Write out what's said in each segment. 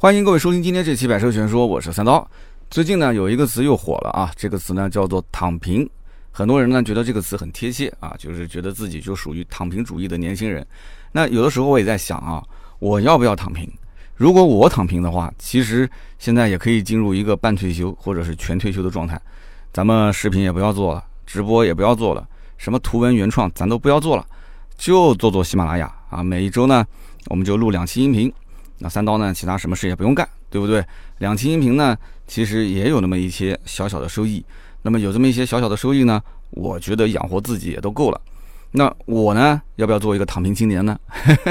欢迎各位收听今天这期《百车全说》，我是三刀。最近呢，有一个词又火了啊，这个词呢叫做“躺平”。很多人呢觉得这个词很贴切啊，就是觉得自己就属于躺平主义的年轻人。那有的时候我也在想啊，我要不要躺平？如果我躺平的话，其实现在也可以进入一个半退休或者是全退休的状态。咱们视频也不要做了，直播也不要做了，什么图文原创咱都不要做了，就做做喜马拉雅啊。每一周呢，我们就录两期音频。那三刀呢？其他什么事也不用干，对不对？两期音频呢，其实也有那么一些小小的收益。那么有这么一些小小的收益呢，我觉得养活自己也都够了。那我呢，要不要做一个躺平青年呢？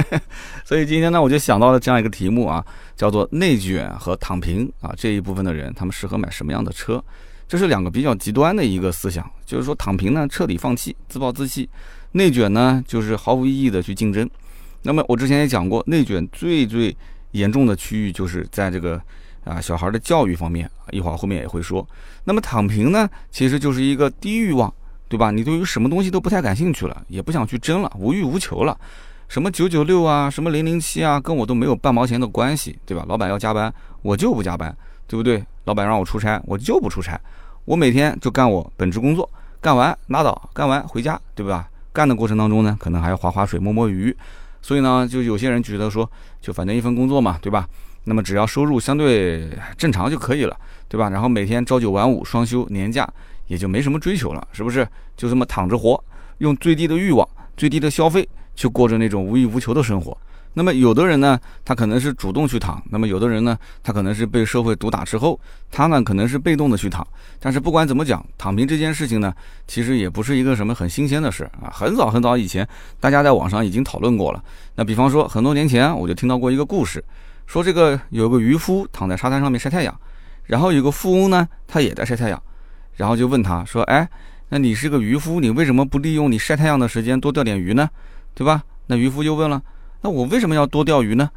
所以今天呢，我就想到了这样一个题目啊，叫做内卷和躺平啊这一部分的人，他们适合买什么样的车？这是两个比较极端的一个思想，就是说躺平呢，彻底放弃，自暴自弃；内卷呢，就是毫无意义的去竞争。那么我之前也讲过，内卷最最严重的区域就是在这个啊小孩的教育方面，一会儿后面也会说。那么躺平呢，其实就是一个低欲望，对吧？你对于什么东西都不太感兴趣了，也不想去争了，无欲无求了。什么九九六啊，什么零零七啊，跟我都没有半毛钱的关系，对吧？老板要加班，我就不加班，对不对？老板让我出差，我就不出差，我每天就干我本职工作，干完拉倒，干完回家，对吧？干的过程当中呢，可能还要划划水、摸摸鱼。所以呢，就有些人觉得说，就反正一份工作嘛，对吧？那么只要收入相对正常就可以了，对吧？然后每天朝九晚五、双休、年假，也就没什么追求了，是不是？就这么躺着活，用最低的欲望、最低的消费，去过着那种无欲无求的生活。那么有的人呢，他可能是主动去躺；那么有的人呢，他可能是被社会毒打之后，他呢可能是被动的去躺。但是不管怎么讲，躺平这件事情呢，其实也不是一个什么很新鲜的事啊。很早很早以前，大家在网上已经讨论过了。那比方说，很多年前我就听到过一个故事，说这个有个渔夫躺在沙滩上面晒太阳，然后有个富翁呢，他也在晒太阳，然后就问他说：“哎，那你是个渔夫，你为什么不利用你晒太阳的时间多钓点鱼呢？对吧？”那渔夫就问了。那我为什么要多钓鱼呢？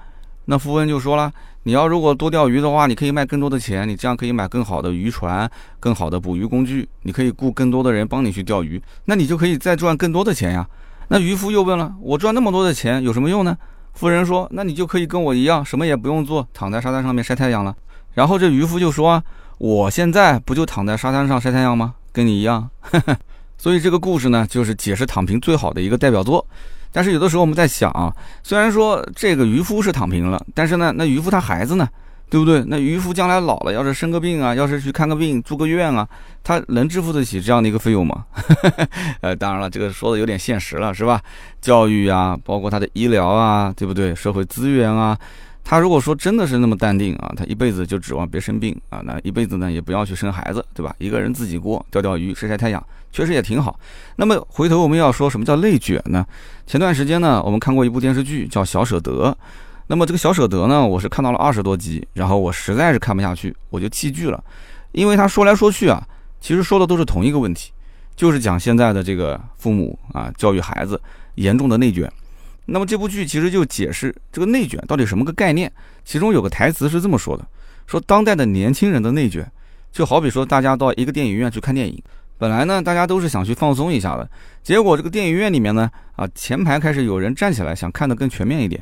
那富翁就说了，你要如果多钓鱼的话，你可以卖更多的钱，你这样可以买更好的渔船、更好的捕鱼工具，你可以雇更多的人帮你去钓鱼，那你就可以再赚更多的钱呀。那渔夫又问了，我赚那么多的钱有什么用呢？富人说，那你就可以跟我一样，什么也不用做，躺在沙滩上面晒太阳了。然后这渔夫就说，我现在不就躺在沙滩上晒太阳吗？跟你一样。所以这个故事呢，就是解释躺平最好的一个代表作。但是有的时候我们在想啊，虽然说这个渔夫是躺平了，但是呢，那渔夫他孩子呢，对不对？那渔夫将来老了，要是生个病啊，要是去看个病、住个院啊，他能支付得起这样的一个费用吗？呃，当然了，这个说的有点现实了，是吧？教育啊，包括他的医疗啊，对不对？社会资源啊。他如果说真的是那么淡定啊，他一辈子就指望别生病啊，那一辈子呢也不要去生孩子，对吧？一个人自己过，钓钓鱼，晒晒太阳，确实也挺好。那么回头我们要说什么叫内卷呢？前段时间呢，我们看过一部电视剧叫《小舍得》，那么这个小舍得呢，我是看到了二十多集，然后我实在是看不下去，我就弃剧了，因为他说来说去啊，其实说的都是同一个问题，就是讲现在的这个父母啊教育孩子严重的内卷。那么这部剧其实就解释这个内卷到底什么个概念，其中有个台词是这么说的：说当代的年轻人的内卷，就好比说大家到一个电影院去看电影，本来呢大家都是想去放松一下的，结果这个电影院里面呢啊前排开始有人站起来想看得更全面一点，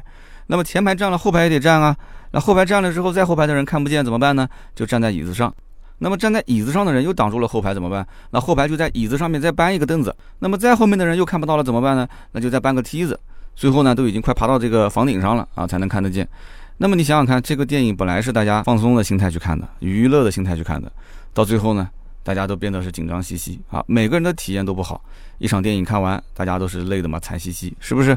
那么前排站了后排也得站啊，那后排站了之后再后排的人看不见怎么办呢？就站在椅子上，那么站在椅子上的人又挡住了后排怎么办？那后排就在椅子上面再搬一个凳子，那么再后面的人又看不到了怎么办呢？那就再搬个梯子。最后呢，都已经快爬到这个房顶上了啊，才能看得见。那么你想想看，这个电影本来是大家放松的心态去看的，娱乐的心态去看的，到最后呢，大家都变得是紧张兮兮啊，每个人的体验都不好。一场电影看完，大家都是累的嘛，惨兮兮，是不是？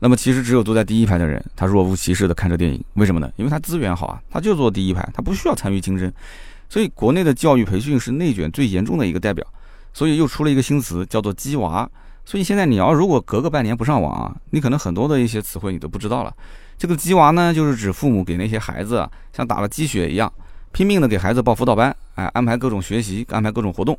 那么其实只有坐在第一排的人，他若无其事的看着电影，为什么呢？因为他资源好啊，他就坐第一排，他不需要参与竞争。所以国内的教育培训是内卷最严重的一个代表。所以又出了一个新词，叫做“鸡娃”。所以现在你要如果隔个半年不上网啊，你可能很多的一些词汇你都不知道了。这个“鸡娃”呢，就是指父母给那些孩子像打了鸡血一样，拼命的给孩子报辅导班，哎，安排各种学习，安排各种活动。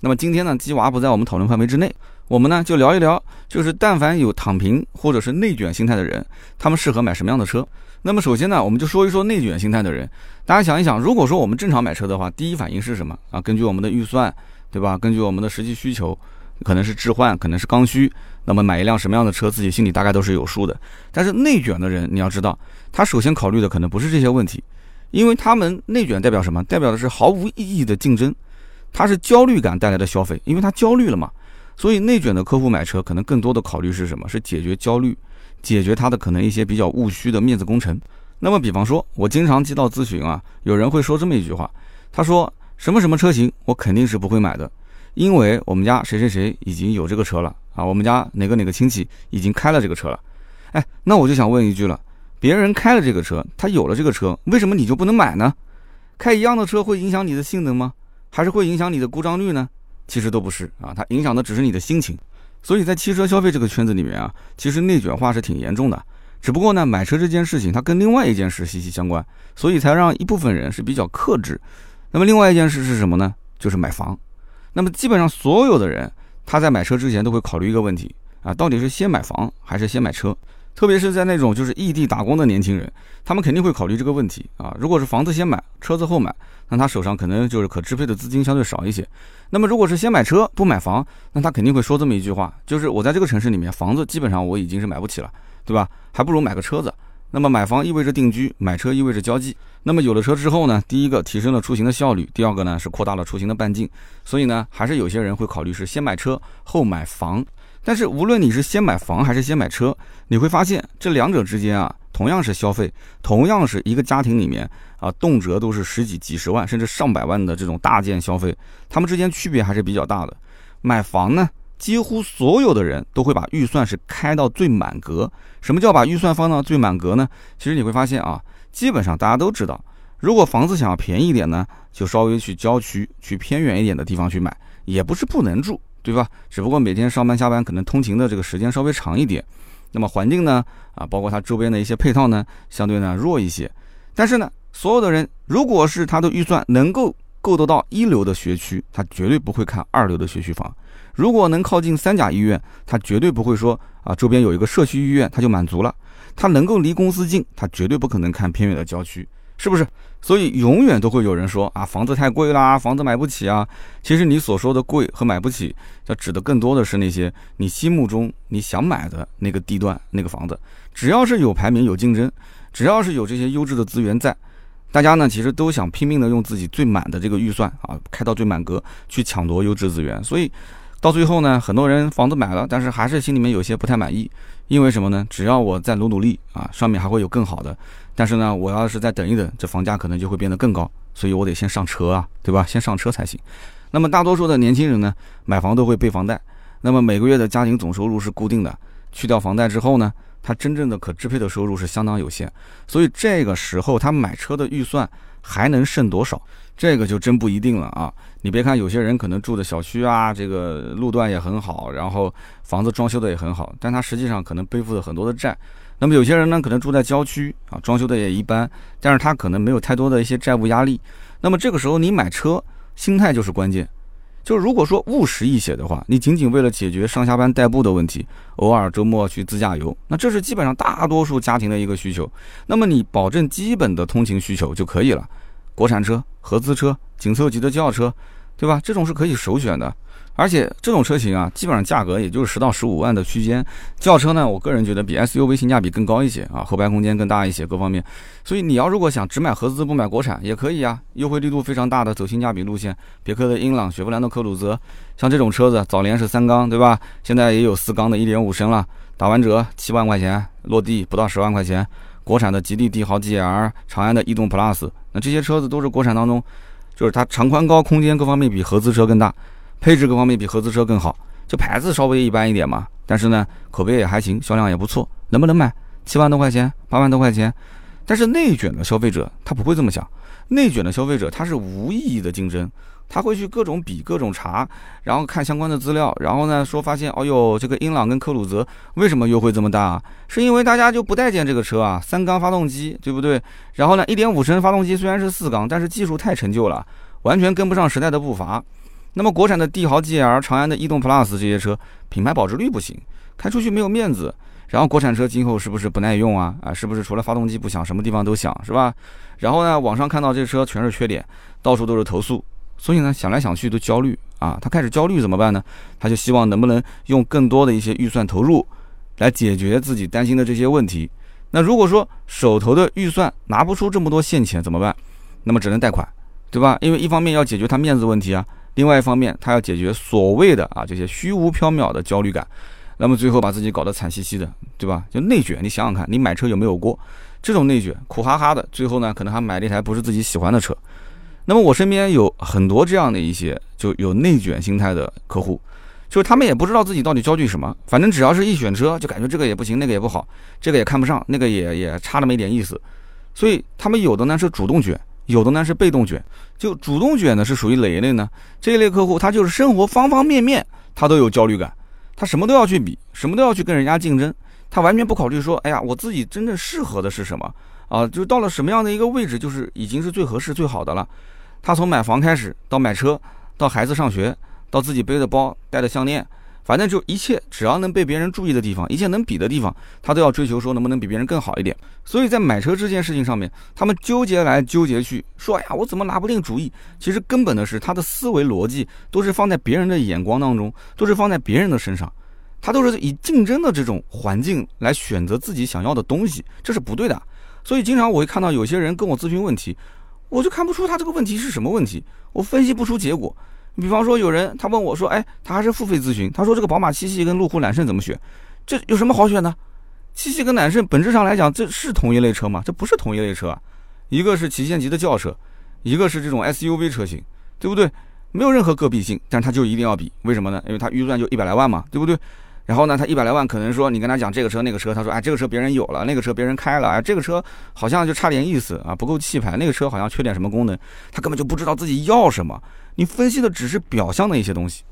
那么今天呢，“鸡娃”不在我们讨论范围之内，我们呢就聊一聊，就是但凡有躺平或者是内卷心态的人，他们适合买什么样的车？那么首先呢，我们就说一说内卷心态的人。大家想一想，如果说我们正常买车的话，第一反应是什么啊？根据我们的预算，对吧？根据我们的实际需求。可能是置换，可能是刚需，那么买一辆什么样的车，自己心里大概都是有数的。但是内卷的人，你要知道，他首先考虑的可能不是这些问题，因为他们内卷代表什么？代表的是毫无意义的竞争，它是焦虑感带来的消费，因为他焦虑了嘛。所以内卷的客户买车，可能更多的考虑是什么？是解决焦虑，解决他的可能一些比较务虚的面子工程。那么，比方说，我经常接到咨询啊，有人会说这么一句话，他说什么什么车型我肯定是不会买的，因为我们家谁谁谁已经有这个车了啊，我们家哪个哪个亲戚已经开了这个车了。哎，那我就想问一句了，别人开了这个车，他有了这个车，为什么你就不能买呢？开一样的车会影响你的性能吗？还是会影响你的故障率呢？其实都不是啊，它影响的只是你的心情。所以在汽车消费这个圈子里面啊，其实内卷化是挺严重的。只不过呢，买车这件事情它跟另外一件事息息相关，所以才让一部分人是比较克制。那么另外一件事是什么呢？就是买房。那么基本上所有的人他在买车之前都会考虑一个问题啊，到底是先买房还是先买车？特别是在那种就是异地打工的年轻人，他们肯定会考虑这个问题啊。如果是房子先买，车子后买，那他手上可能就是可支配的资金相对少一些。那么如果是先买车不买房，那他肯定会说这么一句话，就是我在这个城市里面，房子基本上我已经是买不起了，对吧？还不如买个车子。那么买房意味着定居，买车意味着交际。那么有了车之后呢，第一个提升了出行的效率，第二个呢是扩大了出行的半径。所以呢，还是有些人会考虑是先买车后买房。但是无论你是先买房还是先买车，你会发现这两者之间啊，同样是消费，同样是一个家庭里面啊，动辄都是十几、几十万甚至上百万的这种大件消费，他们之间区别还是比较大的。买房呢，几乎所有的人都会把预算是开到最满格。什么叫把预算放到最满格呢？其实你会发现啊，基本上大家都知道，如果房子想要便宜一点呢，就稍微去郊区、去偏远一点的地方去买，也不是不能住。对吧？只不过每天上班下班可能通勤的这个时间稍微长一点，那么环境呢，啊，包括它周边的一些配套呢，相对呢弱一些。但是呢，所有的人如果是他的预算能够够得到一流的学区，他绝对不会看二流的学区房。如果能靠近三甲医院，他绝对不会说啊周边有一个社区医院他就满足了。他能够离公司近，他绝对不可能看偏远的郊区。是不是？所以永远都会有人说啊，房子太贵啦，房子买不起啊。其实你所说的贵和买不起，要指的更多的是那些你心目中你想买的那个地段那个房子。只要是有排名、有竞争，只要是有这些优质的资源在，大家呢其实都想拼命的用自己最满的这个预算啊，开到最满格去抢夺优质资源。所以到最后呢，很多人房子买了，但是还是心里面有些不太满意。因为什么呢？只要我再努努力啊，上面还会有更好的。但是呢，我要是再等一等，这房价可能就会变得更高，所以我得先上车啊，对吧？先上车才行。那么大多数的年轻人呢，买房都会背房贷，那么每个月的家庭总收入是固定的，去掉房贷之后呢，他真正的可支配的收入是相当有限，所以这个时候他买车的预算还能剩多少？这个就真不一定了啊！你别看有些人可能住的小区啊，这个路段也很好，然后房子装修的也很好，但他实际上可能背负了很多的债。那么有些人呢，可能住在郊区啊，装修的也一般，但是他可能没有太多的一些债务压力。那么这个时候你买车，心态就是关键。就是如果说务实一些的话，你仅仅为了解决上下班代步的问题，偶尔周末去自驾游，那这是基本上大多数家庭的一个需求。那么你保证基本的通勤需求就可以了。国产车、合资车、紧凑级的轿车，对吧？这种是可以首选的，而且这种车型啊，基本上价格也就是十到十五万的区间。轿车呢，我个人觉得比 SUV 性价比更高一些啊，后排空间更大一些，各方面。所以你要如果想只买合资不买国产也可以啊，优惠力度非常大的，走性价比路线。别克的英朗、雪佛兰的科鲁泽，像这种车子早年是三缸，对吧？现在也有四缸的1.5升了，打完折七万块钱落地不到十万块钱。国产的吉利帝豪 GL、长安的逸动 Plus，那这些车子都是国产当中，就是它长宽高、空间各方面比合资车更大，配置各方面比合资车更好，就牌子稍微一般一点嘛。但是呢，口碑也还行，销量也不错，能不能买？七万多块钱，八万多块钱。但是内卷的消费者他不会这么想，内卷的消费者他是无意义的竞争。他会去各种比各种查，然后看相关的资料，然后呢说发现，哦呦，这个英朗跟科鲁泽为什么优惠这么大啊？是因为大家就不待见这个车啊，三缸发动机，对不对？然后呢，一点五升发动机虽然是四缸，但是技术太陈旧了，完全跟不上时代的步伐。那么国产的帝豪 GL、长安的逸动 Plus 这些车，品牌保值率不行，开出去没有面子。然后国产车今后是不是不耐用啊？啊，是不是除了发动机不响，什么地方都响，是吧？然后呢，网上看到这车全是缺点，到处都是投诉。所以呢，想来想去都焦虑啊！他开始焦虑怎么办呢？他就希望能不能用更多的一些预算投入，来解决自己担心的这些问题。那如果说手头的预算拿不出这么多现钱怎么办？那么只能贷款，对吧？因为一方面要解决他面子问题啊，另外一方面他要解决所谓的啊这些虚无缥缈的焦虑感，那么最后把自己搞得惨兮兮的，对吧？就内卷，你想想看，你买车有没有过这种内卷，苦哈哈的，最后呢可能还买了一台不是自己喜欢的车。那么我身边有很多这样的一些就有内卷心态的客户，就是他们也不知道自己到底焦虑什么，反正只要是一选车就感觉这个也不行，那个也不好，这个也看不上，那个也也差那么一点意思，所以他们有的呢是主动卷，有的呢是被动卷。就主动卷呢是属于哪一类呢？这一类客户他就是生活方方面面他都有焦虑感，他什么都要去比，什么都要去跟人家竞争，他完全不考虑说，哎呀，我自己真正适合的是什么啊？就到了什么样的一个位置，就是已经是最合适、最好的了。他从买房开始，到买车，到孩子上学，到自己背的包、戴的项链，反正就一切只要能被别人注意的地方，一切能比的地方，他都要追求说能不能比别人更好一点。所以在买车这件事情上面，他们纠结来纠结去，说哎呀，我怎么拿不定主意？其实根本的是他的思维逻辑都是放在别人的眼光当中，都是放在别人的身上，他都是以竞争的这种环境来选择自己想要的东西，这是不对的。所以经常我会看到有些人跟我咨询问题。我就看不出他这个问题是什么问题，我分析不出结果。比方说，有人他问我说：“哎，他还是付费咨询。他说这个宝马七系跟路虎揽胜怎么选？这有什么好选的？七系跟揽胜本质上来讲，这是同一类车吗？这不是同一类车啊。一个是旗舰级的轿车，一个是这种 SUV 车型，对不对？没有任何个比性，但他就一定要比，为什么呢？因为它预算就一百来万嘛，对不对？”然后呢，他一百来万，可能说你跟他讲这个车那个车，他说哎，这个车别人有了，那个车别人开了，哎，这个车好像就差点意思啊，不够气派，那个车好像缺点什么功能，他根本就不知道自己要什么。你分析的只是表象的一些东西。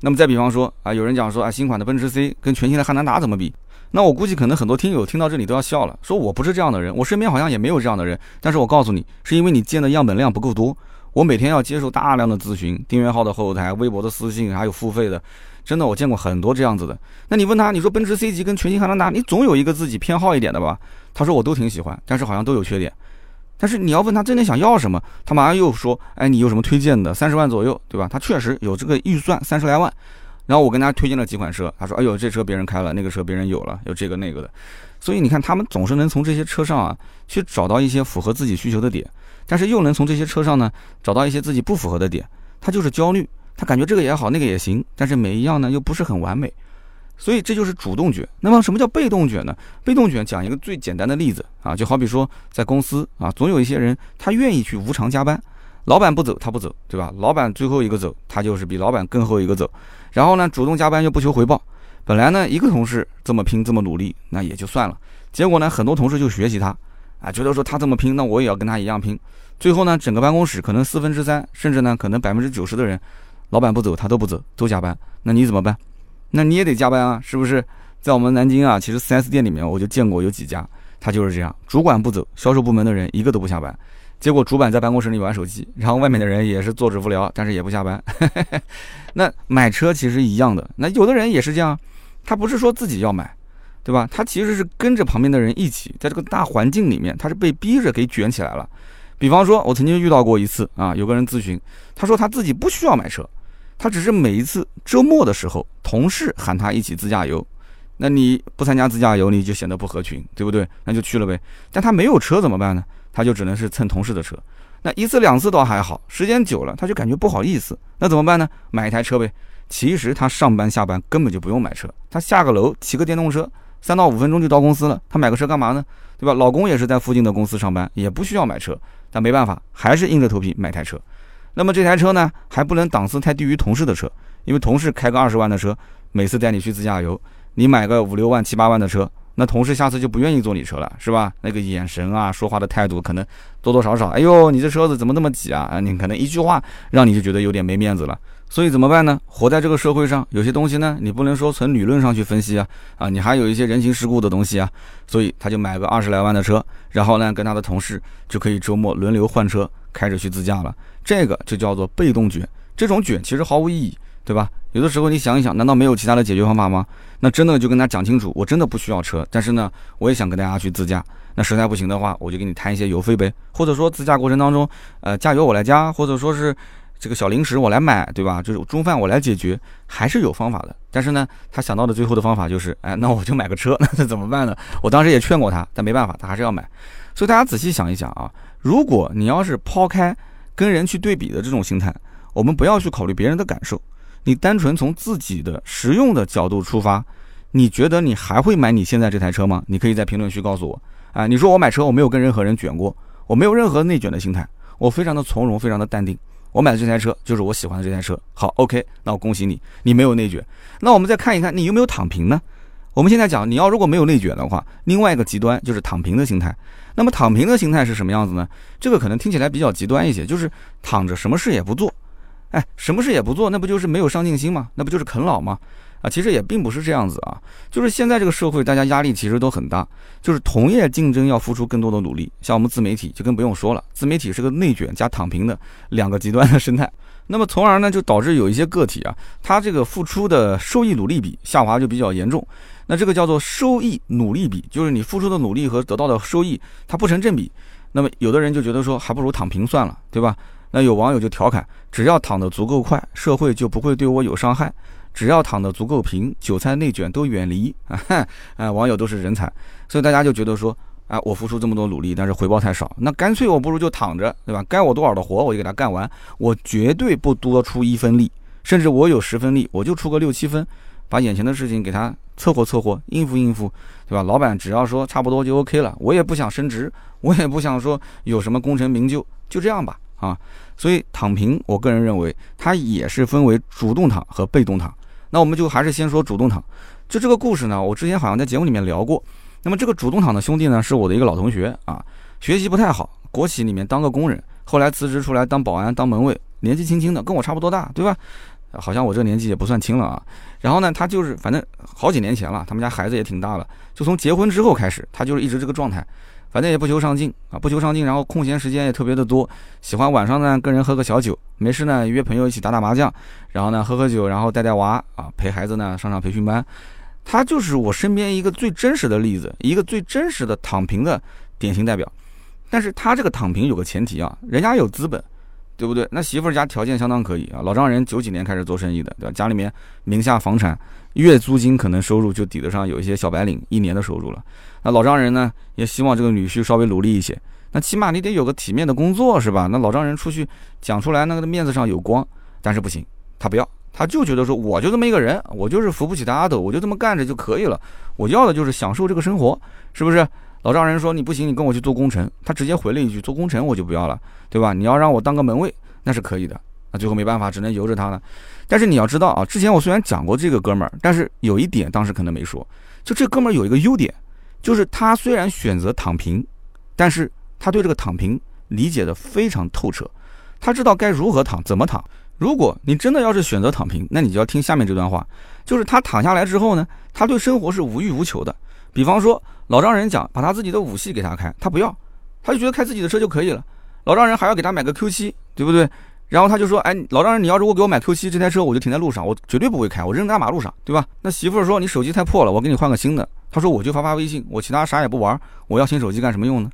那么再比方说啊，有人讲说啊，新款的奔驰 C 跟全新的汉兰达怎么比？那我估计可能很多听友听到这里都要笑了，说我不是这样的人，我身边好像也没有这样的人。但是我告诉你，是因为你见的样本量不够多。我每天要接受大量的咨询，订阅号的后台、微博的私信，还有付费的。真的，我见过很多这样子的。那你问他，你说奔驰 C 级跟全新汉兰达，你总有一个自己偏好一点的吧？他说我都挺喜欢，但是好像都有缺点。但是你要问他真的想要什么，他马上又说，哎，你有什么推荐的？三十万左右，对吧？他确实有这个预算，三十来万。然后我跟他推荐了几款车，他说，哎呦，这车别人开了，那个车别人有了，有这个那个的。所以你看，他们总是能从这些车上啊，去找到一些符合自己需求的点，但是又能从这些车上呢，找到一些自己不符合的点，他就是焦虑。他感觉这个也好，那个也行，但是每一样呢又不是很完美，所以这就是主动卷。那么什么叫被动卷呢？被动卷讲一个最简单的例子啊，就好比说在公司啊，总有一些人他愿意去无偿加班，老板不走他不走，对吧？老板最后一个走，他就是比老板更后一个走，然后呢主动加班又不求回报。本来呢一个同事这么拼这么努力，那也就算了，结果呢很多同事就学习他，啊觉得说他这么拼，那我也要跟他一样拼。最后呢整个办公室可能四分之三，甚至呢可能百分之九十的人。老板不走，他都不走，都加班。那你怎么办？那你也得加班啊，是不是？在我们南京啊，其实 4S 店里面我就见过有几家，他就是这样，主管不走，销售部门的人一个都不下班。结果主管在办公室里玩手机，然后外面的人也是坐着无聊，但是也不下班。那买车其实一样的，那有的人也是这样，他不是说自己要买，对吧？他其实是跟着旁边的人一起，在这个大环境里面，他是被逼着给卷起来了。比方说，我曾经遇到过一次啊，有个人咨询，他说他自己不需要买车。他只是每一次周末的时候，同事喊他一起自驾游，那你不参加自驾游，你就显得不合群，对不对？那就去了呗。但他没有车怎么办呢？他就只能是蹭同事的车。那一次两次倒还好，时间久了他就感觉不好意思。那怎么办呢？买一台车呗。其实他上班下班根本就不用买车，他下个楼骑个电动车，三到五分钟就到公司了。他买个车干嘛呢？对吧？老公也是在附近的公司上班，也不需要买车，但没办法，还是硬着头皮买台车。那么这台车呢，还不能档次太低于同事的车，因为同事开个二十万的车，每次带你去自驾游，你买个五六万、七八万的车，那同事下次就不愿意坐你车了，是吧？那个眼神啊，说话的态度，可能多多少少，哎呦，你这车子怎么那么挤啊？啊，你可能一句话让你就觉得有点没面子了。所以怎么办呢？活在这个社会上，有些东西呢，你不能说从理论上去分析啊，啊，你还有一些人情世故的东西啊。所以他就买个二十来万的车，然后呢，跟他的同事就可以周末轮流换车，开着去自驾了。这个就叫做被动卷，这种卷其实毫无意义，对吧？有的时候你想一想，难道没有其他的解决方法吗？那真的就跟他讲清楚，我真的不需要车，但是呢，我也想跟大家去自驾。那实在不行的话，我就给你摊一些油费呗，或者说自驾过程当中，呃，加油我来加，或者说是这个小零食我来买，对吧？就是中饭我来解决，还是有方法的。但是呢，他想到的最后的方法就是，哎，那我就买个车，那怎么办呢？我当时也劝过他，但没办法，他还是要买。所以大家仔细想一想啊，如果你要是抛开跟人去对比的这种心态，我们不要去考虑别人的感受，你单纯从自己的实用的角度出发，你觉得你还会买你现在这台车吗？你可以在评论区告诉我。啊，你说我买车我没有跟任何人卷过，我没有任何内卷的心态，我非常的从容，非常的淡定。我买的这台车就是我喜欢的这台车。好，OK，那我恭喜你，你没有内卷。那我们再看一看你有没有躺平呢？我们现在讲，你要如果没有内卷的话，另外一个极端就是躺平的心态。那么躺平的心态是什么样子呢？这个可能听起来比较极端一些，就是躺着什么事也不做。哎，什么事也不做，那不就是没有上进心吗？那不就是啃老吗？啊，其实也并不是这样子啊，就是现在这个社会，大家压力其实都很大，就是同业竞争要付出更多的努力。像我们自媒体就更不用说了，自媒体是个内卷加躺平的两个极端的生态。那么从而呢，就导致有一些个体啊，他这个付出的收益努力比下滑就比较严重。那这个叫做收益努力比，就是你付出的努力和得到的收益它不成正比。那么有的人就觉得说，还不如躺平算了，对吧？那有网友就调侃，只要躺得足够快，社会就不会对我有伤害；只要躺得足够平，韭菜内卷都远离。啊，哎网友都是人才，所以大家就觉得说，啊，我付出这么多努力，但是回报太少，那干脆我不如就躺着，对吧？该我多少的活我就给他干完，我绝对不多出一分力，甚至我有十分力，我就出个六七分，把眼前的事情给他凑合凑合，应付应付，对吧？老板只要说差不多就 OK 了，我也不想升职，我也不想说有什么功成名就，就这样吧。啊，所以躺平，我个人认为它也是分为主动躺和被动躺。那我们就还是先说主动躺。就这个故事呢，我之前好像在节目里面聊过。那么这个主动躺的兄弟呢，是我的一个老同学啊，学习不太好，国企里面当个工人，后来辞职出来当保安、当门卫，年纪轻轻的，跟我差不多大，对吧？好像我这年纪也不算轻了啊。然后呢，他就是反正好几年前了，他们家孩子也挺大了，就从结婚之后开始，他就是一直这个状态。反正也不求上进啊，不求上进，然后空闲时间也特别的多，喜欢晚上呢跟人喝个小酒，没事呢约朋友一起打打麻将，然后呢喝喝酒，然后带带娃啊，陪孩子呢上上培训班。他就是我身边一个最真实的例子，一个最真实的躺平的典型代表。但是他这个躺平有个前提啊，人家有资本，对不对？那媳妇儿家条件相当可以啊，老丈人九几年开始做生意的，对吧？家里面名下房产。月租金可能收入就抵得上有一些小白领一年的收入了。那老丈人呢，也希望这个女婿稍微努力一些。那起码你得有个体面的工作，是吧？那老丈人出去讲出来，那个面子上有光。但是不行，他不要，他就觉得说，我就这么一个人，我就是扶不起的阿斗，我就这么干着就可以了。我要的就是享受这个生活，是不是？老丈人说你不行，你跟我去做工程。他直接回了一句，做工程我就不要了，对吧？你要让我当个门卫，那是可以的。那最后没办法，只能由着他了。但是你要知道啊，之前我虽然讲过这个哥们儿，但是有一点当时可能没说，就这哥们儿有一个优点，就是他虽然选择躺平，但是他对这个躺平理解的非常透彻，他知道该如何躺，怎么躺。如果你真的要是选择躺平，那你就要听下面这段话，就是他躺下来之后呢，他对生活是无欲无求的。比方说老丈人讲把他自己的五系给他开，他不要，他就觉得开自己的车就可以了。老丈人还要给他买个 Q 七，对不对？然后他就说：“哎，老丈人，你要如果给我买 Q7 这台车，我就停在路上，我绝对不会开，我扔大马路上，对吧？”那媳妇儿说：“你手机太破了，我给你换个新的。”他说：“我就发发微信，我其他啥也不玩，我要新手机干什么用呢？”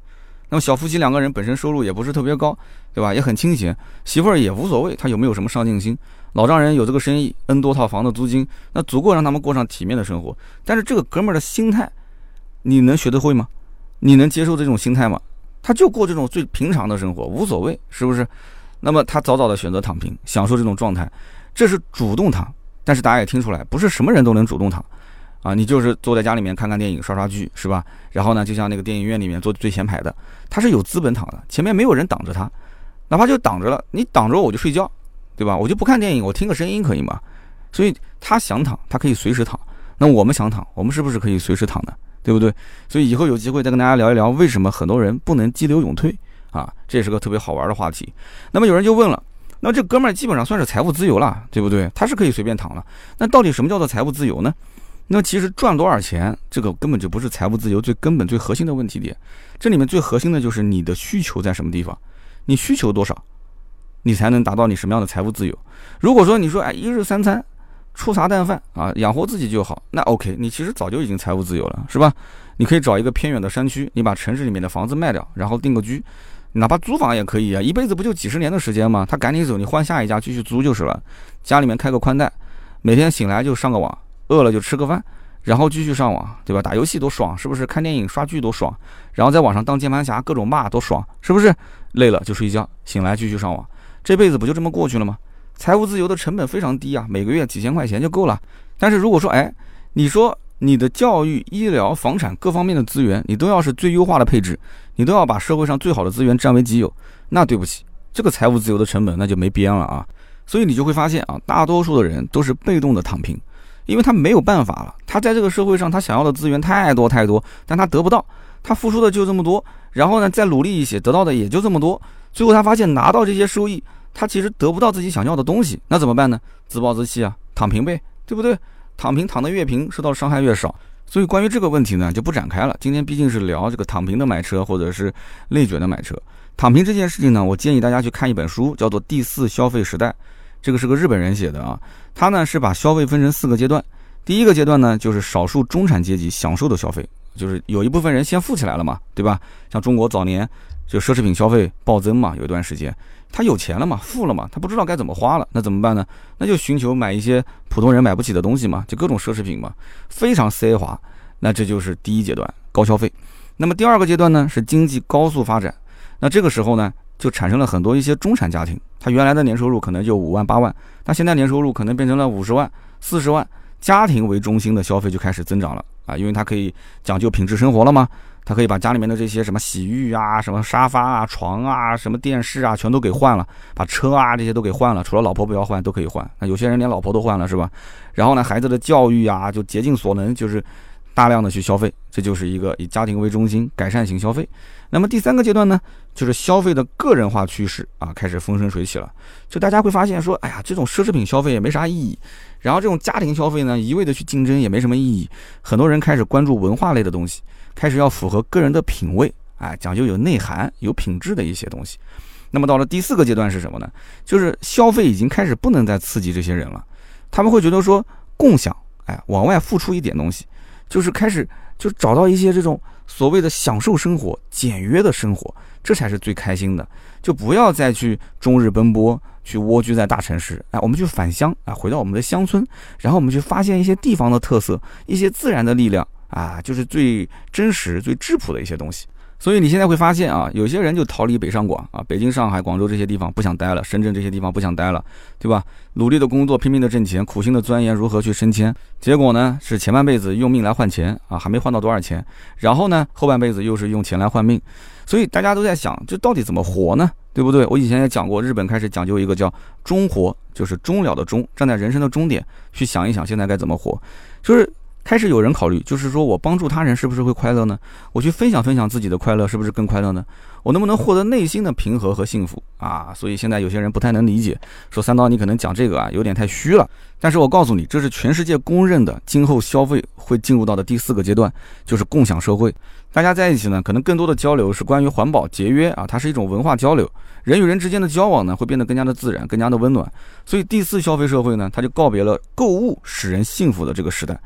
那么小夫妻两个人本身收入也不是特别高，对吧？也很清闲，媳妇儿也无所谓，他有没有什么上进心？老丈人有这个生意，N 多套房的租金，那足够让他们过上体面的生活。但是这个哥们儿的心态，你能学得会吗？你能接受这种心态吗？他就过这种最平常的生活，无所谓，是不是？那么他早早的选择躺平，享受这种状态，这是主动躺。但是大家也听出来，不是什么人都能主动躺，啊，你就是坐在家里面看看电影、刷刷剧，是吧？然后呢，就像那个电影院里面坐最前排的，他是有资本躺的，前面没有人挡着他，哪怕就挡着了，你挡着我就睡觉，对吧？我就不看电影，我听个声音可以吗？所以他想躺，他可以随时躺。那我们想躺，我们是不是可以随时躺呢？对不对？所以以后有机会再跟大家聊一聊，为什么很多人不能激流勇退。啊，这也是个特别好玩的话题。那么有人就问了，那这哥们儿基本上算是财务自由了，对不对？他是可以随便躺了。那到底什么叫做财务自由呢？那其实赚多少钱，这个根本就不是财务自由最根本、最核心的问题点。这里面最核心的就是你的需求在什么地方，你需求多少，你才能达到你什么样的财务自由。如果说你说哎一日三餐，粗茶淡饭啊，养活自己就好，那 OK，你其实早就已经财务自由了，是吧？你可以找一个偏远的山区，你把城市里面的房子卖掉，然后定个居。哪怕租房也可以啊，一辈子不就几十年的时间吗？他赶紧走，你换下一家继续租就是了。家里面开个宽带，每天醒来就上个网，饿了就吃个饭，然后继续上网，对吧？打游戏多爽，是不是？看电影刷剧多爽，然后在网上当键盘侠，各种骂多爽，是不是？累了就睡觉，醒来继续上网，这辈子不就这么过去了吗？财务自由的成本非常低啊，每个月几千块钱就够了。但是如果说，哎，你说你的教育、医疗、房产各方面的资源，你都要是最优化的配置，你都要把社会上最好的资源占为己有，那对不起，这个财务自由的成本那就没边了啊。所以你就会发现啊，大多数的人都是被动的躺平，因为他没有办法了。他在这个社会上，他想要的资源太多太多，但他得不到，他付出的就这么多，然后呢，再努力一些，得到的也就这么多。最后他发现拿到这些收益。他其实得不到自己想要的东西，那怎么办呢？自暴自弃啊，躺平呗，对不对？躺平躺得越平，受到伤害越少。所以关于这个问题呢，就不展开了。今天毕竟是聊这个躺平的买车，或者是内卷的买车。躺平这件事情呢，我建议大家去看一本书，叫做《第四消费时代》，这个是个日本人写的啊。他呢是把消费分成四个阶段，第一个阶段呢就是少数中产阶级享受的消费，就是有一部分人先富起来了嘛，对吧？像中国早年就奢侈品消费暴增嘛，有一段时间。他有钱了嘛，富了嘛，他不知道该怎么花了，那怎么办呢？那就寻求买一些普通人买不起的东西嘛，就各种奢侈品嘛，非常奢华。那这就是第一阶段高消费。那么第二个阶段呢，是经济高速发展。那这个时候呢，就产生了很多一些中产家庭，他原来的年收入可能就五万八万，那现在年收入可能变成了五十万、四十万，家庭为中心的消费就开始增长了啊，因为他可以讲究品质生活了嘛。他可以把家里面的这些什么洗浴啊、什么沙发啊、床啊、什么电视啊，全都给换了，把车啊这些都给换了，除了老婆不要换，都可以换。那有些人连老婆都换了，是吧？然后呢，孩子的教育啊，就竭尽所能，就是大量的去消费，这就是一个以家庭为中心改善型消费。那么第三个阶段呢，就是消费的个人化趋势啊，开始风生水起了。就大家会发现说，哎呀，这种奢侈品消费也没啥意义，然后这种家庭消费呢，一味的去竞争也没什么意义。很多人开始关注文化类的东西。开始要符合个人的品味，哎，讲究有内涵、有品质的一些东西。那么到了第四个阶段是什么呢？就是消费已经开始不能再刺激这些人了，他们会觉得说共享，哎，往外付出一点东西，就是开始就找到一些这种所谓的享受生活、简约的生活，这才是最开心的。就不要再去终日奔波，去蜗居在大城市，哎，我们去返乡，啊，回到我们的乡村，然后我们去发现一些地方的特色，一些自然的力量。啊，就是最真实、最质朴的一些东西。所以你现在会发现啊，有些人就逃离北上广啊，北京、上海、广州这些地方不想待了，深圳这些地方不想待了，对吧？努力的工作，拼命的挣钱，苦心的钻研如何去升迁，结果呢是前半辈子用命来换钱啊，还没换到多少钱，然后呢后半辈子又是用钱来换命。所以大家都在想，这到底怎么活呢？对不对？我以前也讲过，日本开始讲究一个叫终活，就是终了的终，站在人生的终点去想一想，现在该怎么活，就是。开始有人考虑，就是说我帮助他人是不是会快乐呢？我去分享分享自己的快乐，是不是更快乐呢？我能不能获得内心的平和和幸福啊？所以现在有些人不太能理解，说三刀你可能讲这个啊有点太虚了。但是我告诉你，这是全世界公认的，今后消费会进入到的第四个阶段，就是共享社会。大家在一起呢，可能更多的交流是关于环保节约啊，它是一种文化交流，人与人之间的交往呢会变得更加的自然，更加的温暖。所以第四消费社会呢，它就告别了购物使人幸福的这个时代。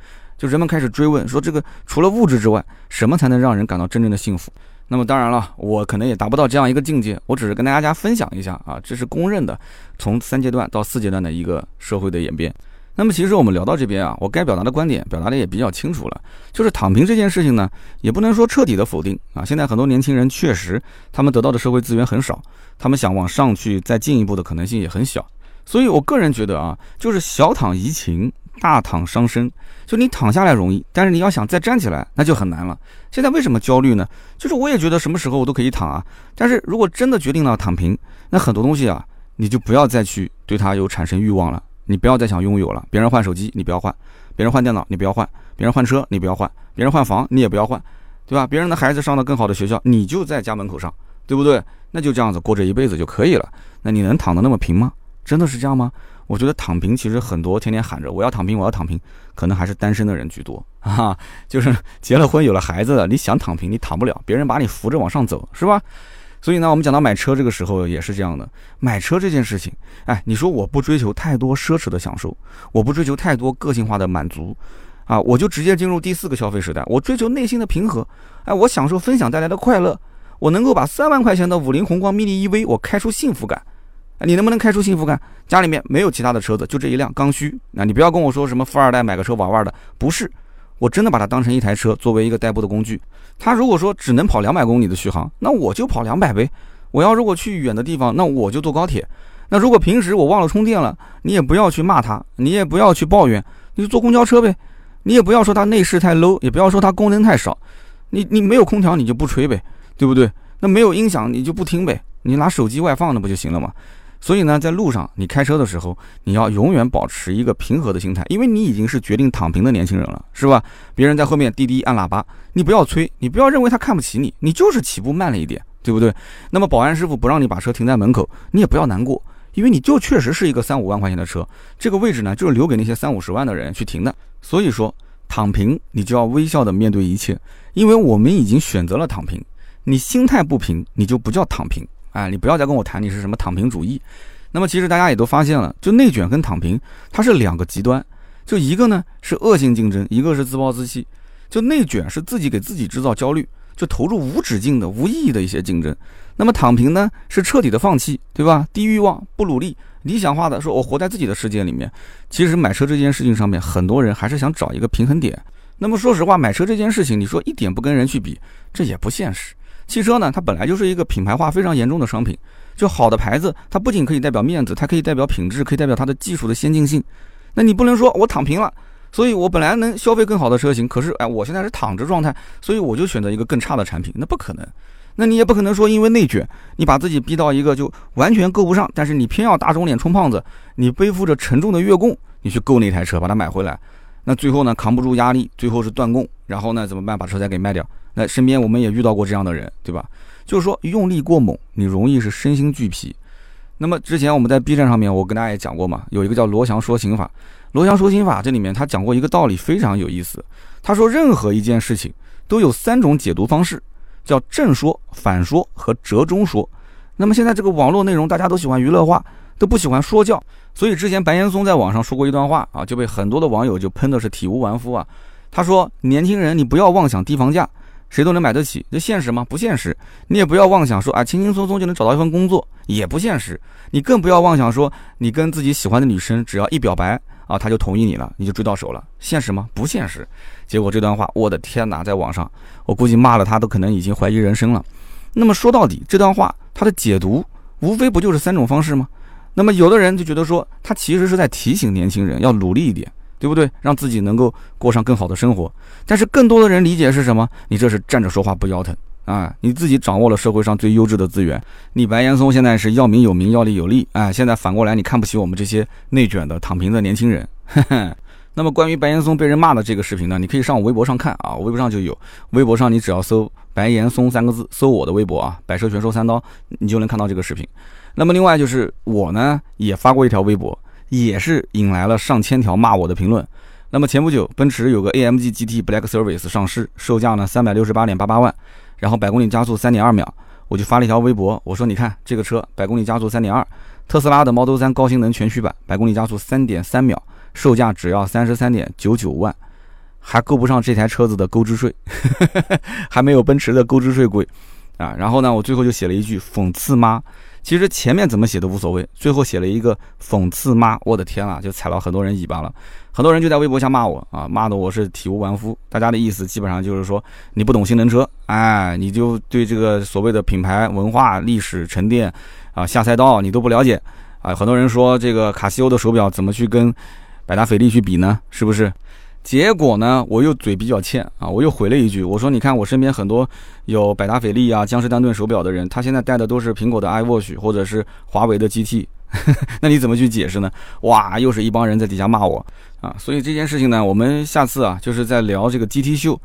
就人们开始追问说，这个除了物质之外，什么才能让人感到真正的幸福？那么当然了，我可能也达不到这样一个境界，我只是跟大家分享一下啊，这是公认的，从三阶段到四阶段的一个社会的演变。那么其实我们聊到这边啊，我该表达的观点表达的也比较清楚了，就是躺平这件事情呢，也不能说彻底的否定啊。现在很多年轻人确实他们得到的社会资源很少，他们想往上去再进一步的可能性也很小。所以我个人觉得啊，就是小躺怡情。大躺伤身，就你躺下来容易，但是你要想再站起来，那就很难了。现在为什么焦虑呢？就是我也觉得什么时候我都可以躺啊，但是如果真的决定了躺平，那很多东西啊，你就不要再去对它有产生欲望了，你不要再想拥有了。别人换手机，你不要换；别人换电脑，你不要换；别人换车，你不要换；别人换房，你也不要换，对吧？别人的孩子上了更好的学校，你就在家门口上，对不对？那就这样子过这一辈子就可以了。那你能躺得那么平吗？真的是这样吗？我觉得躺平其实很多，天天喊着我要躺平，我要躺平，可能还是单身的人居多 啊。就是结了婚有了孩子的，你想躺平你躺不了，别人把你扶着往上走，是吧？所以呢，我们讲到买车这个时候也是这样的。买车这件事情，哎，你说我不追求太多奢侈的享受，我不追求太多个性化的满足，啊，我就直接进入第四个消费时代，我追求内心的平和，哎，我享受分享带来的快乐。我能够把三万块钱的五菱宏光 mini EV 我开出幸福感，你能不能开出幸福感？家里面没有其他的车子，就这一辆刚需。那你不要跟我说什么富二代买个车玩玩的，不是，我真的把它当成一台车，作为一个代步的工具。它如果说只能跑两百公里的续航，那我就跑两百呗。我要如果去远的地方，那我就坐高铁。那如果平时我忘了充电了，你也不要去骂它，你也不要去抱怨，你就坐公交车呗。你也不要说它内饰太 low，也不要说它功能太少。你你没有空调你就不吹呗，对不对？那没有音响你就不听呗，你拿手机外放那不就行了吗？所以呢，在路上你开车的时候，你要永远保持一个平和的心态，因为你已经是决定躺平的年轻人了，是吧？别人在后面滴滴按喇叭，你不要催，你不要认为他看不起你，你就是起步慢了一点，对不对？那么保安师傅不让你把车停在门口，你也不要难过，因为你就确实是一个三五万块钱的车，这个位置呢就是留给那些三五十万的人去停的。所以说，躺平你就要微笑的面对一切，因为我们已经选择了躺平，你心态不平，你就不叫躺平。哎，你不要再跟我谈你是什么躺平主义。那么其实大家也都发现了，就内卷跟躺平，它是两个极端。就一个呢是恶性竞争，一个是自暴自弃。就内卷是自己给自己制造焦虑，就投入无止境的无意义的一些竞争。那么躺平呢是彻底的放弃，对吧？低欲望，不努力，理想化的说，我活在自己的世界里面。其实买车这件事情上面，很多人还是想找一个平衡点。那么说实话，买车这件事情，你说一点不跟人去比，这也不现实。汽车呢，它本来就是一个品牌化非常严重的商品。就好的牌子，它不仅可以代表面子，它可以代表品质，可以代表它的技术的先进性。那你不能说我躺平了，所以我本来能消费更好的车型，可是哎，我现在是躺着状态，所以我就选择一个更差的产品，那不可能。那你也不可能说因为内卷，你把自己逼到一个就完全够不上，但是你偏要大肿脸充胖子，你背负着沉重的月供，你去购那台车把它买回来，那最后呢扛不住压力，最后是断供，然后呢怎么办？把车再给卖掉。那身边我们也遇到过这样的人，对吧？就是说用力过猛，你容易是身心俱疲。那么之前我们在 B 站上面，我跟大家也讲过嘛，有一个叫罗翔说刑法。罗翔说刑法这里面他讲过一个道理，非常有意思。他说任何一件事情都有三种解读方式，叫正说、反说和折中说。那么现在这个网络内容大家都喜欢娱乐化，都不喜欢说教，所以之前白岩松在网上说过一段话啊，就被很多的网友就喷的是体无完肤啊。他说：“年轻人，你不要妄想低房价。”谁都能买得起，这现实吗？不现实。你也不要妄想说啊，轻轻松松就能找到一份工作，也不现实。你更不要妄想说，你跟自己喜欢的女生只要一表白啊，她就同意你了，你就追到手了，现实吗？不现实。结果这段话，我的天哪，在网上，我估计骂了他都可能已经怀疑人生了。那么说到底，这段话它的解读，无非不就是三种方式吗？那么有的人就觉得说，他其实是在提醒年轻人要努力一点。对不对？让自己能够过上更好的生活。但是更多的人理解是什么？你这是站着说话不腰疼啊！你自己掌握了社会上最优质的资源。你白岩松现在是要名有名，要利有利啊！现在反过来你看不起我们这些内卷的躺平的年轻人。那么关于白岩松被人骂的这个视频呢，你可以上我微博上看啊，微博上就有。微博上你只要搜“白岩松”三个字，搜我的微博啊，“百车全说三刀”，你就能看到这个视频。那么另外就是我呢也发过一条微博。也是引来了上千条骂我的评论。那么前不久，奔驰有个 AMG GT Black Service 上市，售价呢三百六十八点八八万，然后百公里加速三点二秒，我就发了一条微博，我说你看这个车百公里加速三点二，特斯拉的 Model 3高性能全驱版百公里加速三点三秒，售价只要三十三点九九万，还够不上这台车子的购置税，还没有奔驰的购置税贵啊。然后呢，我最后就写了一句讽刺妈。其实前面怎么写都无所谓，最后写了一个讽刺妈，我的天啊，就踩了很多人尾巴了。很多人就在微博下骂我啊，骂的我是体无完肤。大家的意思基本上就是说你不懂性能车，哎，你就对这个所谓的品牌文化、历史沉淀啊，下赛道你都不了解啊。很多人说这个卡西欧的手表怎么去跟百达翡丽去比呢？是不是？结果呢，我又嘴比较欠啊，我又回了一句，我说你看我身边很多有百达翡丽啊、江诗丹顿手表的人，他现在戴的都是苹果的 iWatch 或者是华为的 GT，那你怎么去解释呢？哇，又是一帮人在底下骂我啊！所以这件事情呢，我们下次啊，就是在聊这个 GT 秀。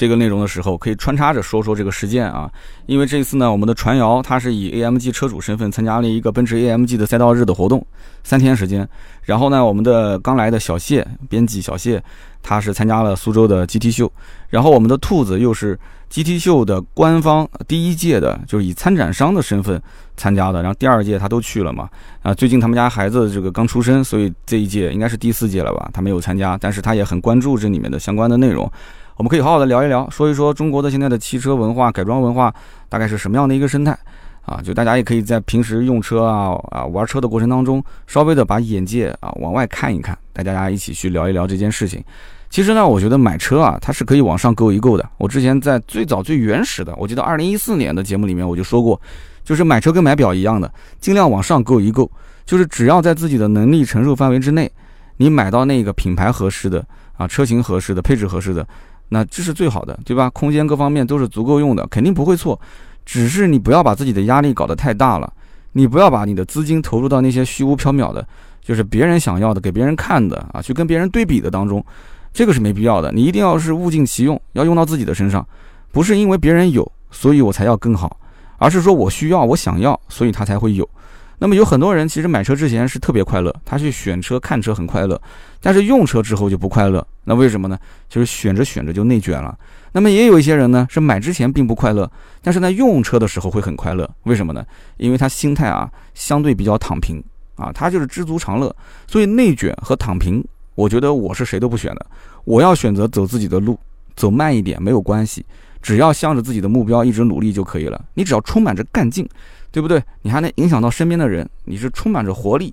这个内容的时候，可以穿插着说说这个事件啊，因为这次呢，我们的传谣他是以 AMG 车主身份参加了一个奔驰 AMG 的赛道日的活动，三天时间。然后呢，我们的刚来的小谢编辑小谢，他是参加了苏州的 GT 秀。然后我们的兔子又是 GT 秀的官方第一届的，就是以参展商的身份参加的。然后第二届他都去了嘛，啊，最近他们家孩子这个刚出生，所以这一届应该是第四届了吧，他没有参加，但是他也很关注这里面的相关的内容。我们可以好好的聊一聊，说一说中国的现在的汽车文化、改装文化大概是什么样的一个生态啊？就大家也可以在平时用车啊啊玩车的过程当中，稍微的把眼界啊往外看一看，带大家一起去聊一聊这件事情。其实呢，我觉得买车啊，它是可以往上购一购的。我之前在最早最原始的，我记得二零一四年的节目里面我就说过，就是买车跟买表一样的，尽量往上购一购，就是只要在自己的能力承受范围之内，你买到那个品牌合适的啊，车型合适的，配置合适的，那这是最好的，对吧？空间各方面都是足够用的，肯定不会错。只是你不要把自己的压力搞得太大了，你不要把你的资金投入到那些虚无缥缈的，就是别人想要的、给别人看的啊，去跟别人对比的当中。这个是没必要的，你一定要是物尽其用，要用到自己的身上，不是因为别人有，所以我才要更好，而是说我需要，我想要，所以他才会有。那么有很多人其实买车之前是特别快乐，他去选车看车很快乐，但是用车之后就不快乐。那为什么呢？就是选着选着就内卷了。那么也有一些人呢，是买之前并不快乐，但是在用车的时候会很快乐。为什么呢？因为他心态啊相对比较躺平啊，他就是知足常乐。所以内卷和躺平。我觉得我是谁都不选的，我要选择走自己的路，走慢一点没有关系，只要向着自己的目标一直努力就可以了。你只要充满着干劲，对不对？你还能影响到身边的人，你是充满着活力。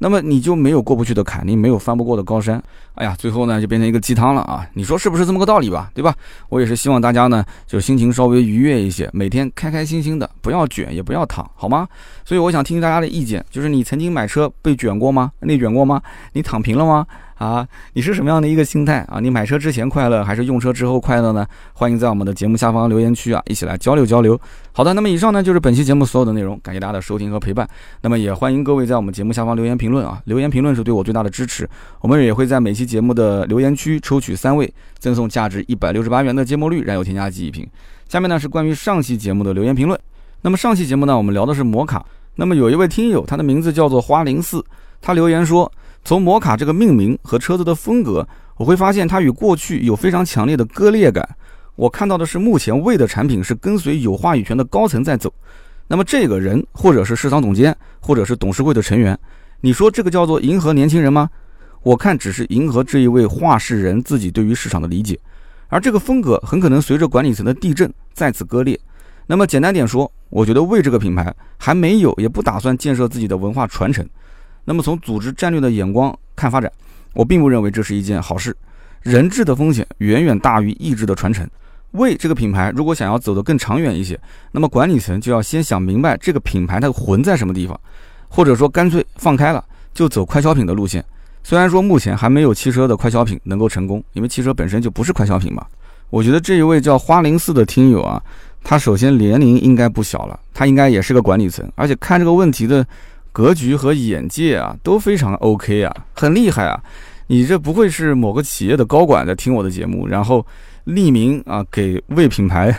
那么你就没有过不去的坎，你没有翻不过的高山。哎呀，最后呢就变成一个鸡汤了啊！你说是不是这么个道理吧？对吧？我也是希望大家呢就心情稍微愉悦一些，每天开开心心的，不要卷也不要躺，好吗？所以我想听听大家的意见，就是你曾经买车被卷过吗？内卷过吗？你躺平了吗？啊，你是什么样的一个心态啊？你买车之前快乐还是用车之后快乐呢？欢迎在我们的节目下方留言区啊，一起来交流交流。好的，那么以上呢就是本期节目所有的内容，感谢大家的收听和陪伴。那么也欢迎各位在我们节目下方留言评论啊，留言评论是对我最大的支持。我们也会在每期节目的留言区抽取三位，赠送价值一百六十八元的芥末绿燃油添加剂一瓶。下面呢是关于上期节目的留言评论。那么上期节目呢，我们聊的是摩卡。那么有一位听友，他的名字叫做花零四，他留言说。从摩卡这个命名和车子的风格，我会发现它与过去有非常强烈的割裂感。我看到的是，目前魏的产品是跟随有话语权的高层在走。那么这个人，或者是市场总监，或者是董事会的成员，你说这个叫做迎合年轻人吗？我看只是迎合这一位话事人自己对于市场的理解。而这个风格很可能随着管理层的地震再次割裂。那么简单点说，我觉得魏这个品牌还没有，也不打算建设自己的文化传承。那么从组织战略的眼光看发展，我并不认为这是一件好事。人质的风险远远大于意志的传承。为这个品牌如果想要走得更长远一些，那么管理层就要先想明白这个品牌的魂在什么地方，或者说干脆放开了，就走快消品的路线。虽然说目前还没有汽车的快消品能够成功，因为汽车本身就不是快消品嘛。我觉得这一位叫花零四的听友啊，他首先年龄应该不小了，他应该也是个管理层，而且看这个问题的。格局和眼界啊都非常 OK 啊，很厉害啊！你这不会是某个企业的高管在听我的节目，然后匿名啊给魏品牌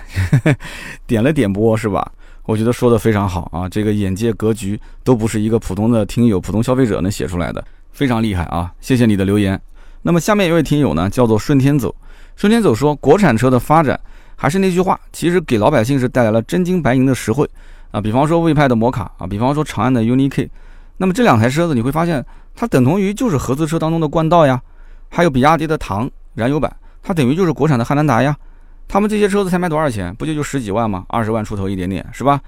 点了点播是吧？我觉得说的非常好啊，这个眼界格局都不是一个普通的听友、普通消费者能写出来的，非常厉害啊！谢谢你的留言。那么下面一位听友呢，叫做顺天走，顺天走说，国产车的发展还是那句话，其实给老百姓是带来了真金白银的实惠。啊，比方说魏派的摩卡啊，比方说长安的 UNI-K，那么这两台车子你会发现，它等同于就是合资车当中的冠道呀，还有比亚迪的唐燃油版，它等于就是国产的汉兰达呀。他们这些车子才卖多少钱？不就就十几万吗？二十万出头一点点，是吧？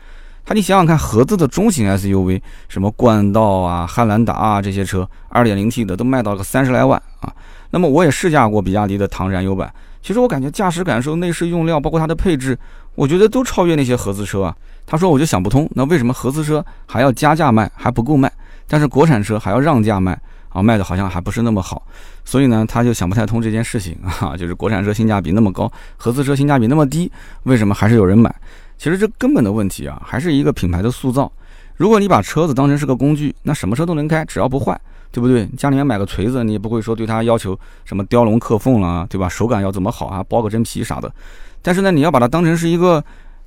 他你想想看，合资的中型 SUV，什么冠道啊、汉兰达啊这些车，二点零 T 的都卖到个三十来万啊。那么我也试驾过比亚迪的唐燃油版，其实我感觉驾驶感受、内饰用料，包括它的配置，我觉得都超越那些合资车啊。他说：“我就想不通，那为什么合资车还要加价卖还不够卖，但是国产车还要让价卖啊？卖的好像还不是那么好，所以呢，他就想不太通这件事情 啊。就是国产车性价比那么高，合资车性价比那么低，为什么还是有人买？其实这根本的问题啊，还是一个品牌的塑造。如果你把车子当成是个工具，那什么车都能开，只要不坏，对不对？家里面买个锤子，你也不会说对它要求什么雕龙刻凤了，对吧？手感要怎么好啊？包个真皮啥的。但是呢，你要把它当成是一个。”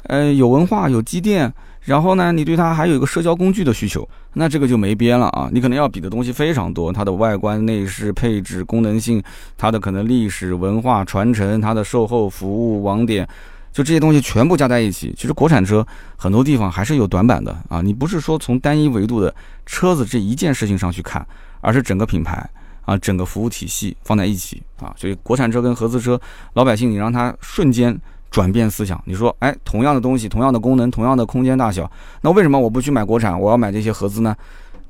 呃，有文化，有积淀，然后呢，你对它还有一个社交工具的需求，那这个就没边了啊！你可能要比的东西非常多，它的外观、内饰、配置、功能性，它的可能历史文化传承，它的售后服务网点，就这些东西全部加在一起，其实国产车很多地方还是有短板的啊！你不是说从单一维度的车子这一件事情上去看，而是整个品牌啊，整个服务体系放在一起啊，所以国产车跟合资车，老百姓你让他瞬间转变思想，你说，哎，同样的东西，同样的功能，同样的空间大小，那为什么我不去买国产，我要买这些合资呢？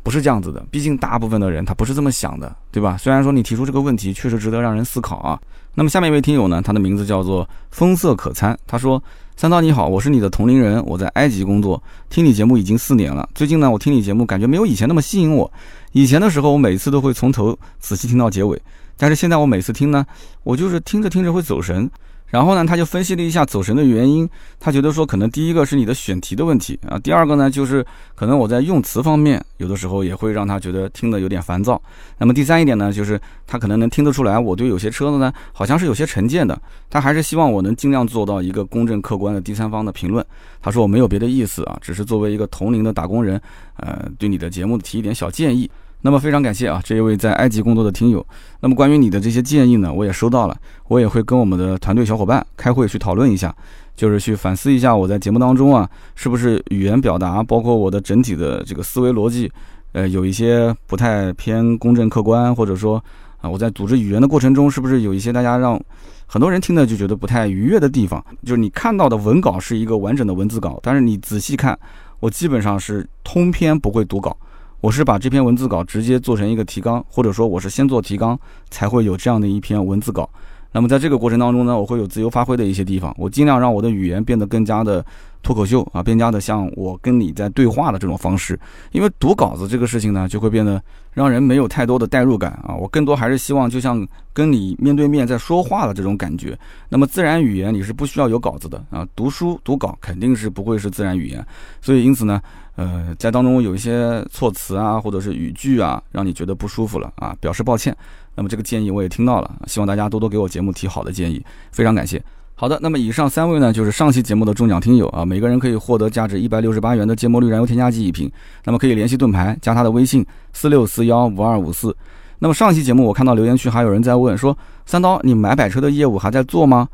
不是这样子的，毕竟大部分的人他不是这么想的，对吧？虽然说你提出这个问题确实值得让人思考啊。那么下面一位听友呢，他的名字叫做风色可餐，他说：“三刀你好，我是你的同龄人，我在埃及工作，听你节目已经四年了。最近呢，我听你节目感觉没有以前那么吸引我。以前的时候，我每次都会从头仔细听到结尾，但是现在我每次听呢，我就是听着听着会走神。”然后呢，他就分析了一下走神的原因。他觉得说，可能第一个是你的选题的问题啊，第二个呢，就是可能我在用词方面有的时候也会让他觉得听得有点烦躁。那么第三一点呢，就是他可能能听得出来，我对有些车子呢，好像是有些成见的。他还是希望我能尽量做到一个公正客观的第三方的评论。他说我没有别的意思啊，只是作为一个同龄的打工人，呃，对你的节目提一点小建议。那么非常感谢啊，这一位在埃及工作的听友。那么关于你的这些建议呢，我也收到了，我也会跟我们的团队小伙伴开会去讨论一下，就是去反思一下我在节目当中啊，是不是语言表达，包括我的整体的这个思维逻辑，呃，有一些不太偏公正客观，或者说啊，我在组织语言的过程中，是不是有一些大家让很多人听的就觉得不太愉悦的地方？就是你看到的文稿是一个完整的文字稿，但是你仔细看，我基本上是通篇不会读稿。我是把这篇文字稿直接做成一个提纲，或者说我是先做提纲，才会有这样的一篇文字稿。那么在这个过程当中呢，我会有自由发挥的一些地方，我尽量让我的语言变得更加的脱口秀啊，更加的像我跟你在对话的这种方式。因为读稿子这个事情呢，就会变得让人没有太多的代入感啊。我更多还是希望就像跟你面对面在说话的这种感觉。那么自然语言你是不需要有稿子的啊，读书读稿肯定是不会是自然语言。所以因此呢。呃，在当中有一些措辞啊，或者是语句啊，让你觉得不舒服了啊，表示抱歉。那么这个建议我也听到了，希望大家多多给我节目提好的建议，非常感谢。好的，那么以上三位呢，就是上期节目的中奖听友啊，每个人可以获得价值一百六十八元的芥末绿燃油添加剂一瓶。那么可以联系盾牌，加他的微信四六四幺五二五四。那么上期节目我看到留言区还有人在问说，三刀，你买摆车的业务还在做吗？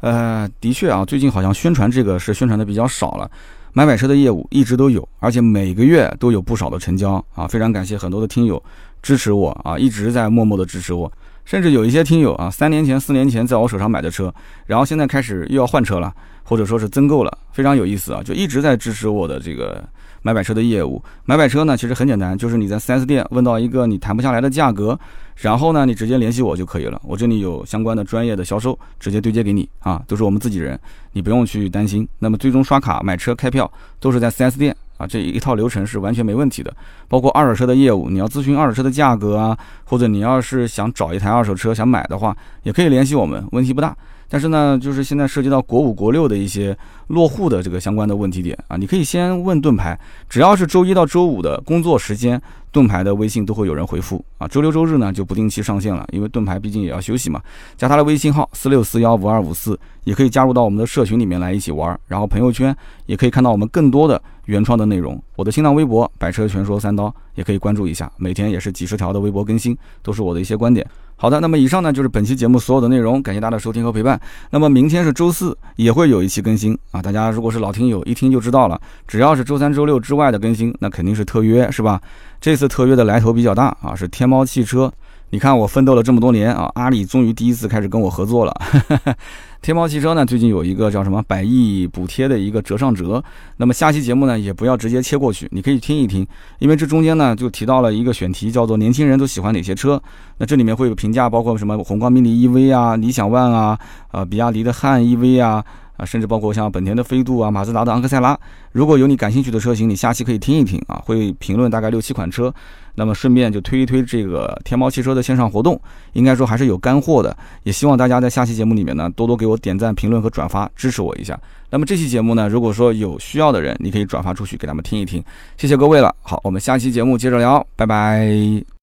呃，的确啊，最近好像宣传这个是宣传的比较少了。买买车的业务一直都有，而且每个月都有不少的成交啊！非常感谢很多的听友支持我啊，一直在默默的支持我。甚至有一些听友啊，三年前、四年前在我手上买的车，然后现在开始又要换车了，或者说是增购了，非常有意思啊！就一直在支持我的这个买买车的业务。买买车呢，其实很简单，就是你在 4S 店问到一个你谈不下来的价格。然后呢，你直接联系我就可以了。我这里有相关的专业的销售，直接对接给你啊，都是我们自己人，你不用去担心。那么最终刷卡买车开票都是在 4S 店啊，这一套流程是完全没问题的。包括二手车的业务，你要咨询二手车的价格啊，或者你要是想找一台二手车想买的话，也可以联系我们，问题不大。但是呢，就是现在涉及到国五、国六的一些落户的这个相关的问题点啊，你可以先问盾牌，只要是周一到周五的工作时间。盾牌的微信都会有人回复啊，周六周日呢就不定期上线了，因为盾牌毕竟也要休息嘛。加他的微信号四六四幺五二五四，也可以加入到我们的社群里面来一起玩。然后朋友圈也可以看到我们更多的原创的内容。我的新浪微博百车全说三刀也可以关注一下，每天也是几十条的微博更新，都是我的一些观点。好的，那么以上呢就是本期节目所有的内容，感谢大家的收听和陪伴。那么明天是周四，也会有一期更新啊。大家如果是老听友，一听就知道了，只要是周三、周六之外的更新，那肯定是特约，是吧？这次特约的来头比较大啊，是天猫汽车。你看我奋斗了这么多年啊，阿里终于第一次开始跟我合作了。天猫汽车呢，最近有一个叫什么百亿补贴的一个折上折。那么下期节目呢，也不要直接切过去，你可以听一听，因为这中间呢就提到了一个选题，叫做年轻人都喜欢哪些车。那这里面会有评价，包括什么宏光 mini EV 啊、理想 ONE 啊、呃比亚迪的汉 EV 啊。啊，甚至包括像本田的飞度啊、马自达的昂克赛拉，如果有你感兴趣的车型，你下期可以听一听啊，会评论大概六七款车，那么顺便就推一推这个天猫汽车的线上活动，应该说还是有干货的，也希望大家在下期节目里面呢多多给我点赞、评论和转发，支持我一下。那么这期节目呢，如果说有需要的人，你可以转发出去给他们听一听，谢谢各位了。好，我们下期节目接着聊，拜拜。